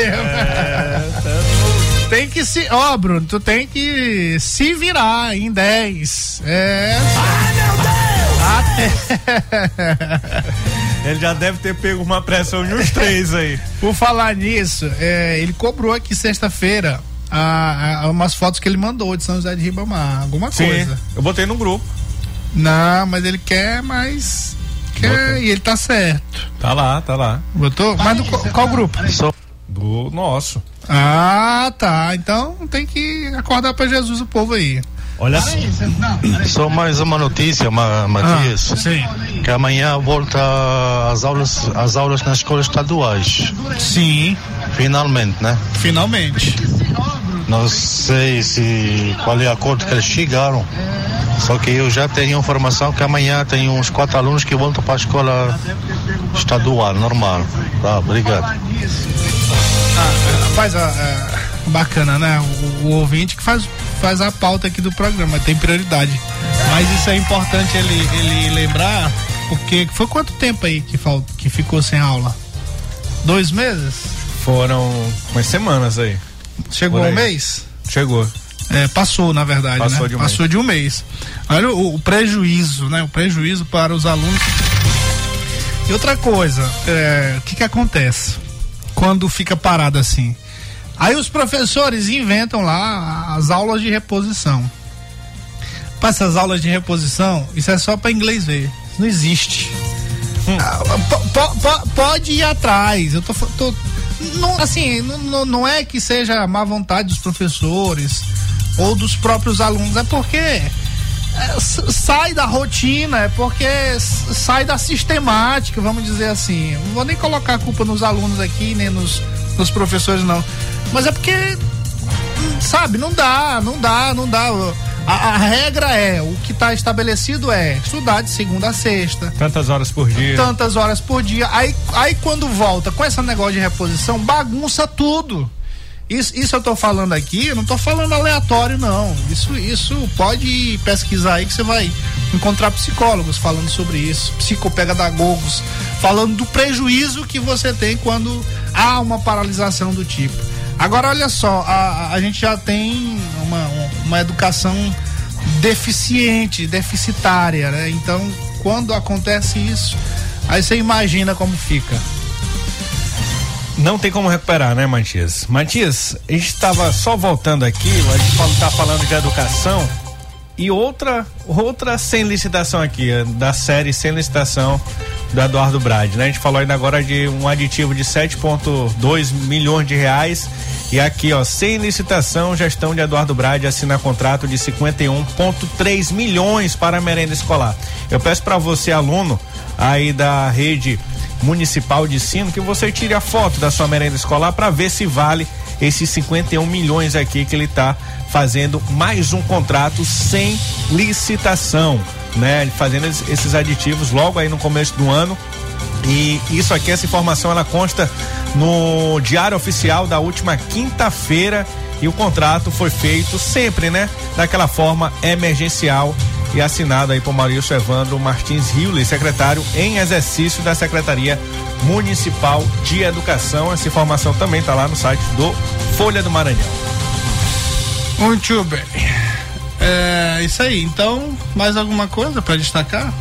S6: Tem que se. Ó, Bruno, tu tem que se virar em 10. É. Até.
S2: Ele já deve ter pego uma pressão de uns três aí.
S6: Por falar nisso, é, ele cobrou aqui sexta-feira a- a- umas fotos que ele mandou de São José de Ribamar, alguma
S2: Sim,
S6: coisa.
S2: eu botei no grupo.
S6: Não, mas ele quer mais. Quer, e ele tá certo.
S2: Tá lá, tá lá.
S6: Botou? Mas do, qual grupo?
S2: Do nosso.
S6: Ah, tá. Então tem que acordar pra Jesus o povo aí.
S2: Olha só.
S9: Só mais uma notícia, Ma- Matias.
S6: Ah, sim.
S9: Que amanhã volta as aulas, as aulas nas escolas estaduais.
S6: Sim,
S9: Finalmente, né?
S6: finalmente.
S9: Não sei se qual é o acordo que eles chegaram. Só que eu já tenho informação que amanhã tem uns quatro alunos que voltam para a escola estadual, normal. Tá, obrigado.
S6: Ah, rapaz, ah, ah, bacana, né? O, o ouvinte que faz, faz a pauta aqui do programa, tem prioridade. Mas isso é importante ele, ele lembrar, porque foi quanto tempo aí que, fal, que ficou sem aula? Dois meses?
S2: Foram umas semanas aí.
S6: Chegou
S2: Por
S6: um
S2: aí.
S6: mês?
S2: Chegou.
S6: É, passou, na verdade,
S2: Passou
S6: né?
S2: de um
S6: passou de um mês. Olha o, o prejuízo, né? O prejuízo para os alunos. E outra coisa, é, o que que acontece quando fica parado assim? Aí os professores inventam lá as aulas de reposição. Para essas aulas de reposição, isso é só para inglês ver. Isso não existe. Ah, po- po- pode ir atrás. Eu tô, tô não, assim, não, não- é que seja má vontade dos professores ou dos próprios alunos, é porque sai da rotina, é porque sai da sistemática, vamos dizer assim. Não vou nem colocar a culpa nos alunos aqui, nem nos, nos professores, não. Mas é porque, sabe, não dá, não dá, não dá. A, a regra é, o que está estabelecido é estudar de segunda a sexta.
S2: Tantas horas por dia.
S6: Tantas horas por dia. Aí, aí quando volta com esse negócio de reposição, bagunça tudo. Isso, isso eu tô falando aqui, eu não tô falando aleatório, não. Isso, isso pode pesquisar aí que você vai encontrar psicólogos falando sobre isso, psicopedagogos falando do prejuízo que você tem quando há uma paralisação do tipo. Agora, olha só, a, a gente já tem uma, uma educação deficiente, deficitária, né? Então, quando acontece isso, aí você imagina como fica.
S2: Não tem como recuperar, né, Matias? Matias, a gente estava só voltando aqui, a gente está falando de educação e outra outra sem licitação aqui, da série sem licitação do Eduardo Brade, né? A gente falou ainda agora de um aditivo de 7,2 milhões de reais e aqui, ó, sem licitação, gestão de Eduardo Brade assina contrato de 51,3 milhões para a merenda escolar. Eu peço para você, aluno aí da rede municipal de ensino, que você tire a foto da sua merenda escolar para ver se vale esses 51 milhões aqui que ele está fazendo mais um contrato sem licitação, né? Fazendo esses aditivos logo aí no começo do ano. E isso aqui, essa informação, ela consta no Diário Oficial da última quinta-feira e o contrato foi feito sempre, né? Daquela forma emergencial e assinado aí por Maurício Evandro Martins Riuli, secretário em exercício da Secretaria Municipal de Educação. Essa informação também está lá no site do Folha do Maranhão.
S6: Muito bem. É isso aí. Então, mais alguma coisa para destacar?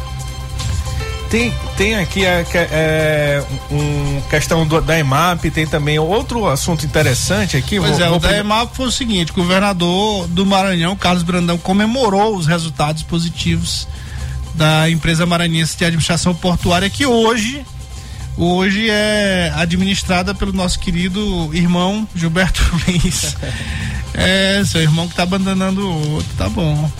S2: Tem, tem aqui a, é, um questão do, da EMAP, tem também outro assunto interessante aqui.
S6: Pois vou, é, vou o da EMAP foi o seguinte: o governador do Maranhão, Carlos Brandão, comemorou os resultados positivos da empresa maranhense de administração portuária que hoje hoje é administrada pelo nosso querido irmão Gilberto Lins. é, seu irmão que está abandonando o outro, tá bom.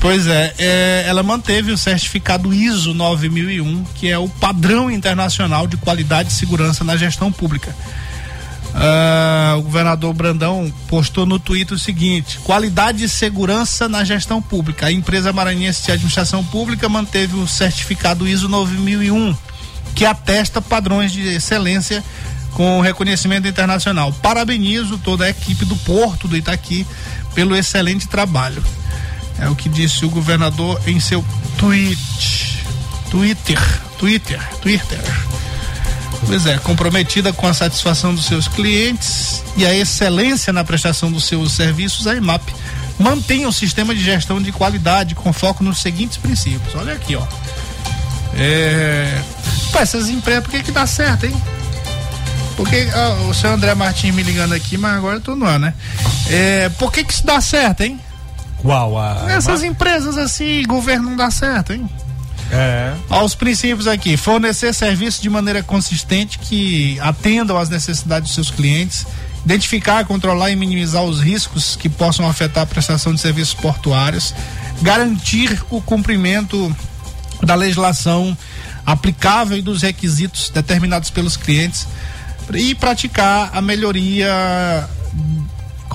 S6: Pois é, é, ela manteve o certificado ISO 9001, que é o padrão internacional de qualidade e segurança na gestão pública. Uh, o governador Brandão postou no Twitter o seguinte: qualidade e segurança na gestão pública. A empresa maranhense de administração pública manteve o certificado ISO 9001, que atesta padrões de excelência com reconhecimento internacional. Parabenizo toda a equipe do Porto do Itaqui pelo excelente trabalho. É o que disse o governador em seu tweet. Twitter. Twitter. Twitter. Pois é, comprometida com a satisfação dos seus clientes e a excelência na prestação dos seus serviços, a IMAP mantém o sistema de gestão de qualidade com foco nos seguintes princípios. Olha aqui, ó. É... Pô, essas empresas, por que que dá certo, hein? Porque ó, o seu André Martins me ligando aqui, mas agora eu tô no ar, né? É... Por que que isso dá certo, hein?
S2: Qual? A...
S6: Essas empresas assim, governo não dá certo, hein?
S2: É.
S6: Aos princípios aqui, fornecer serviços de maneira consistente que atendam às necessidades dos seus clientes, identificar, controlar e minimizar os riscos que possam afetar a prestação de serviços portuários, garantir o cumprimento da legislação aplicável e dos requisitos determinados pelos clientes e praticar a melhoria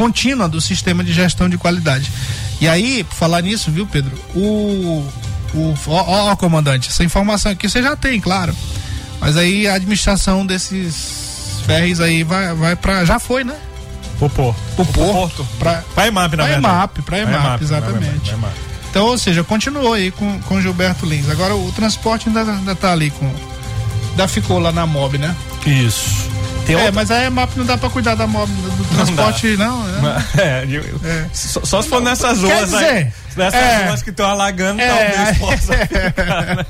S6: contínua do sistema de gestão de qualidade. E aí, por falar nisso, viu, Pedro? O. o ó, ó, comandante, essa informação aqui você já tem, claro. Mas aí a administração desses ferries aí vai, vai para Já foi, né?
S2: Pro Porto.
S6: Pro Porto.
S2: Pra, pra EMAP, na
S6: pra
S2: verdade.
S6: EMAP, pra EMAP, EMAP exatamente. Pra EMAP. Então, ou seja, continuou aí com, com Gilberto Lins. Agora o transporte ainda, ainda tá ali com. Ainda ficou lá na MOB, né?
S2: Isso.
S6: Tem é, outra... mas a EMAP não dá pra cuidar da mob, do transporte, não. não né?
S2: É, é. Só, só, se for nessas ruas
S6: dizer,
S2: aí. Nessas é, ruas que estão alagando,
S6: é,
S2: talvez possa ficar, né?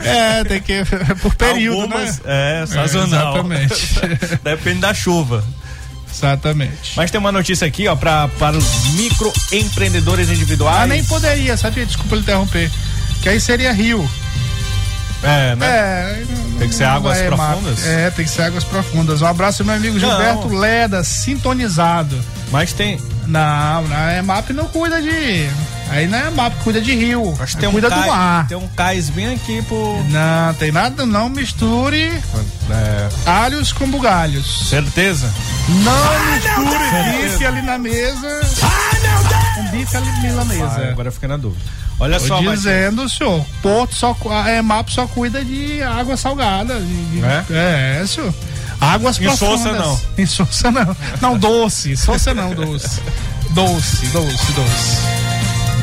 S6: É, tem que. Por período,
S2: Algumas,
S6: né?
S2: É, sazonal.
S6: exatamente.
S2: Depende da chuva.
S6: Exatamente.
S2: Mas tem uma notícia aqui, ó, pra, para os microempreendedores individuais.
S6: Ah, nem poderia, sabe? Desculpa interromper. Que aí seria Rio.
S2: É, né?
S6: É,
S2: tem que ser águas profundas?
S6: É, tem que ser águas profundas. Um abraço, meu amigo Gilberto não. Leda, sintonizado.
S2: Mas tem.
S6: Não, a EMAP não cuida de. Aí não é EMAP, cuida de rio.
S2: Acho que tem
S6: cuida
S2: um cais,
S6: do mar.
S2: Tem um cais bem aqui por.
S6: Não, tem nada, não misture é. alhos com bugalhos.
S2: Certeza?
S6: Não ah, misture bife ali na mesa.
S1: Ah,
S6: Um bife ali milanesa.
S2: Ah, agora eu fiquei na dúvida. Olha
S6: Tô
S2: só,
S6: dizendo, senhor, Porto só, cu- é, MAP só cuida de água salgada. de-
S2: É?
S6: é, senhor. Águas
S2: Em
S6: profundas.
S2: Sousa, não.
S6: Em Sousa não. Não, doce. Sousa não, doce. Doce, doce, doce.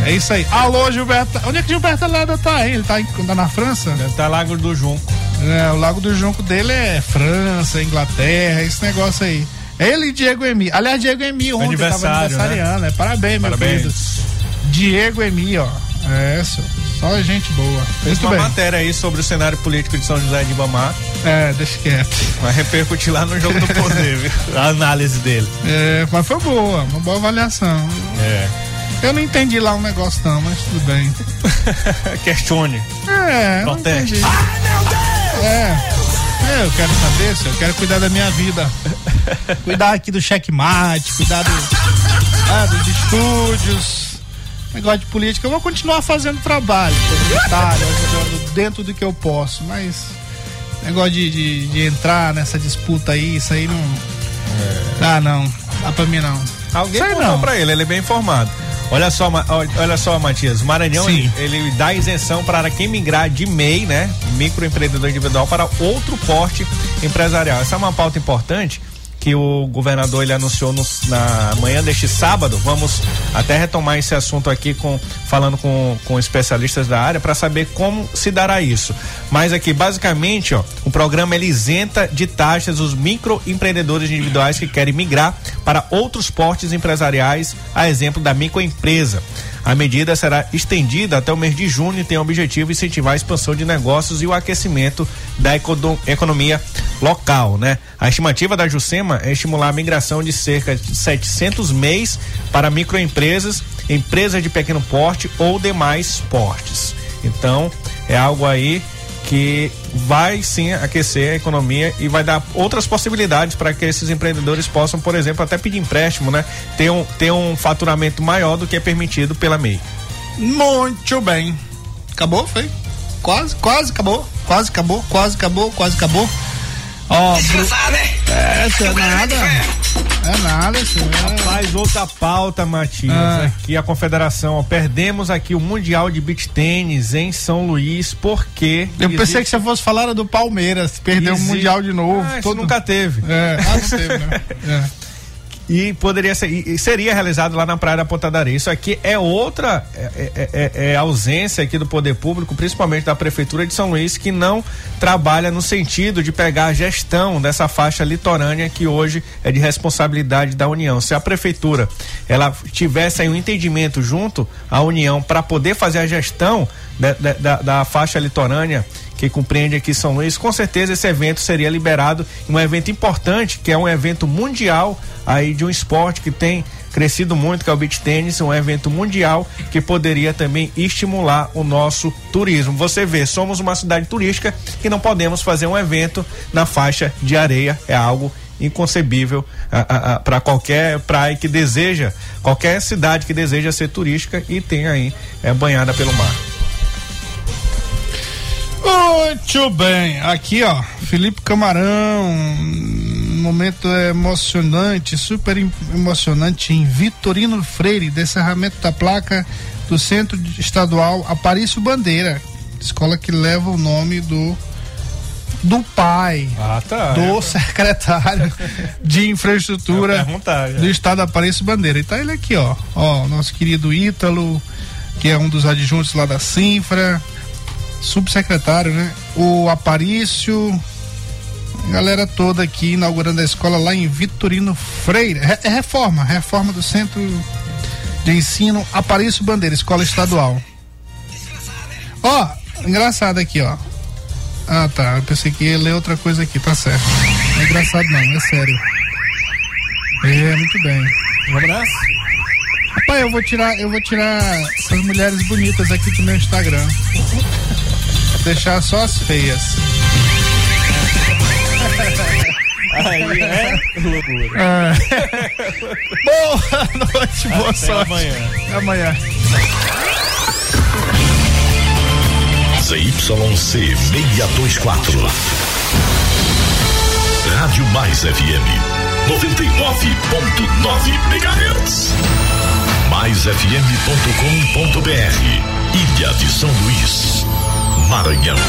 S6: É isso aí. Alô, Gilberto. Onde é que Gilberto Leda tá, hein? Ele tá, em- tá na França?
S2: Deve tá Lago do Junco.
S6: É, o Lago do Junco dele é França, Inglaterra, esse negócio aí. Ele e Diego Emi. Aliás, Diego Emi ontem tava
S2: Aniversário,
S6: aniversariando, né? Parabéns, meu
S2: Parabéns.
S6: querido. Diego Emi, ó. É, senhor. só gente boa.
S2: Fez uma
S6: bem.
S2: matéria aí sobre o cenário político de São José de Ibamar.
S6: É, deixa quieto.
S2: Vai repercutir lá no jogo do poder, viu? A análise dele.
S6: É, mas foi boa, uma boa avaliação.
S2: É.
S6: Eu não entendi lá um negócio não, mas tudo bem.
S2: Questione.
S6: É, não
S2: Proteste.
S6: entendi. É. É, eu quero saber, senhor. Eu quero cuidar da minha vida. cuidar aqui do checkmate, cuidar do, ah, dos estúdios. Negócio de política. Eu vou continuar fazendo trabalho, comunitário, ajudando dentro do que eu posso, mas negócio de, de, de entrar nessa disputa aí, isso aí não. Ah, não. Dá pra mim não.
S2: Alguém
S6: Sei
S2: contou
S6: não.
S2: pra ele, ele é bem informado. Olha só, olha só, Matias, o Maranhão ele, ele dá isenção para quem migrar de MEI, né, microempreendedor individual, para outro porte empresarial. Essa é uma pauta importante que o governador ele anunciou no- na manhã deste sábado. Vamos até retomar esse assunto aqui com falando com, com especialistas da área para saber como se dará isso. Mas aqui basicamente, ó, o programa ele isenta de taxas os microempreendedores individuais que querem migrar para outros portes empresariais, a exemplo da microempresa. A medida será estendida até o mês de junho e tem o objetivo de incentivar a expansão de negócios e o aquecimento da econo- economia local, né? A estimativa da Juscema é estimular a migração de cerca de 700 MEIs para microempresas, empresas de pequeno porte ou demais portes. Então, é algo aí que vai sim aquecer a economia e vai dar outras possibilidades para que esses empreendedores possam, por exemplo, até pedir empréstimo, né? Ter um, ter um faturamento maior do que é permitido pela MEI.
S6: Muito bem. Acabou, foi? Quase, quase acabou. Quase acabou, quase acabou, quase acabou. Ó, Bru... É, isso é nada. É nada, isso é.
S2: Faz outra pauta, Matias.
S6: Ah.
S2: Aqui a confederação, ó, perdemos aqui o Mundial de Beach Tênis em São Luís, porque.
S6: Eu pensei que você fosse falar do Palmeiras, perdeu o
S2: Existe-
S6: Mundial de novo.
S2: Ah, isso
S6: todo...
S2: nunca teve.
S6: É, ah, não teve, né? É.
S2: E poderia ser, e seria realizado lá na Praia da Ponta da Areia. Isso aqui é outra é, é- é- é ausência aqui do poder público, principalmente da Prefeitura de São Luís, que não trabalha no sentido de pegar a gestão dessa faixa litorânea que hoje é de responsabilidade da União. Se a Prefeitura ela tivesse aí um entendimento junto à União para poder fazer a gestão da- da- da faixa litorânea que compreende aqui São Luís, com certeza esse evento seria liberado, um evento importante, que é um evento mundial aí de um esporte que tem crescido muito, que é o beach tênis, um evento mundial que poderia também estimular o nosso turismo. Você vê, somos uma cidade turística que não podemos fazer um evento na faixa de areia, é algo inconcebível para qualquer praia que deseja, qualquer cidade que deseja ser turística e tem aí é, banhada pelo mar.
S6: Muito bem, aqui ó, Felipe Camarão, um momento emocionante, super em- emocionante em Vitorino Freire, descerramento da placa do Centro Estadual Aparício Bandeira, escola que leva o nome do do pai
S2: Ah, tá.
S6: do secretário de infraestrutura
S2: já.
S6: do estado Aparício Bandeira. E tá ele aqui, ó, ó, nosso querido Ítalo, que é um dos adjuntos lá da Cinfra, subsecretário, né? O Aparício, galera toda aqui inaugurando a escola lá em Vitorino Freire. Re- É reforma, reforma do Centro de Ensino Aparício Bandeira, escola estadual. Ó, engraçado aqui, ó. Ah, tá. Eu pensei que ia ler outra coisa aqui, tá certo. Não é engraçado não, é sério. É, muito bem.
S2: Um abraço.
S6: Rapaz, eu vou tirar, eu vou tirar essas mulheres bonitas aqui do meu Instagram. Deixar só as feias.
S2: Aí é loucura.
S6: É. Boa noite, boa
S2: Até
S6: sorte.
S2: amanhã.
S6: Amanhã.
S1: ZYC 624. Rádio Mais FM 99.9 MHz.
S12: maisfm.com.br. Ilha de São Luís, Maranhão.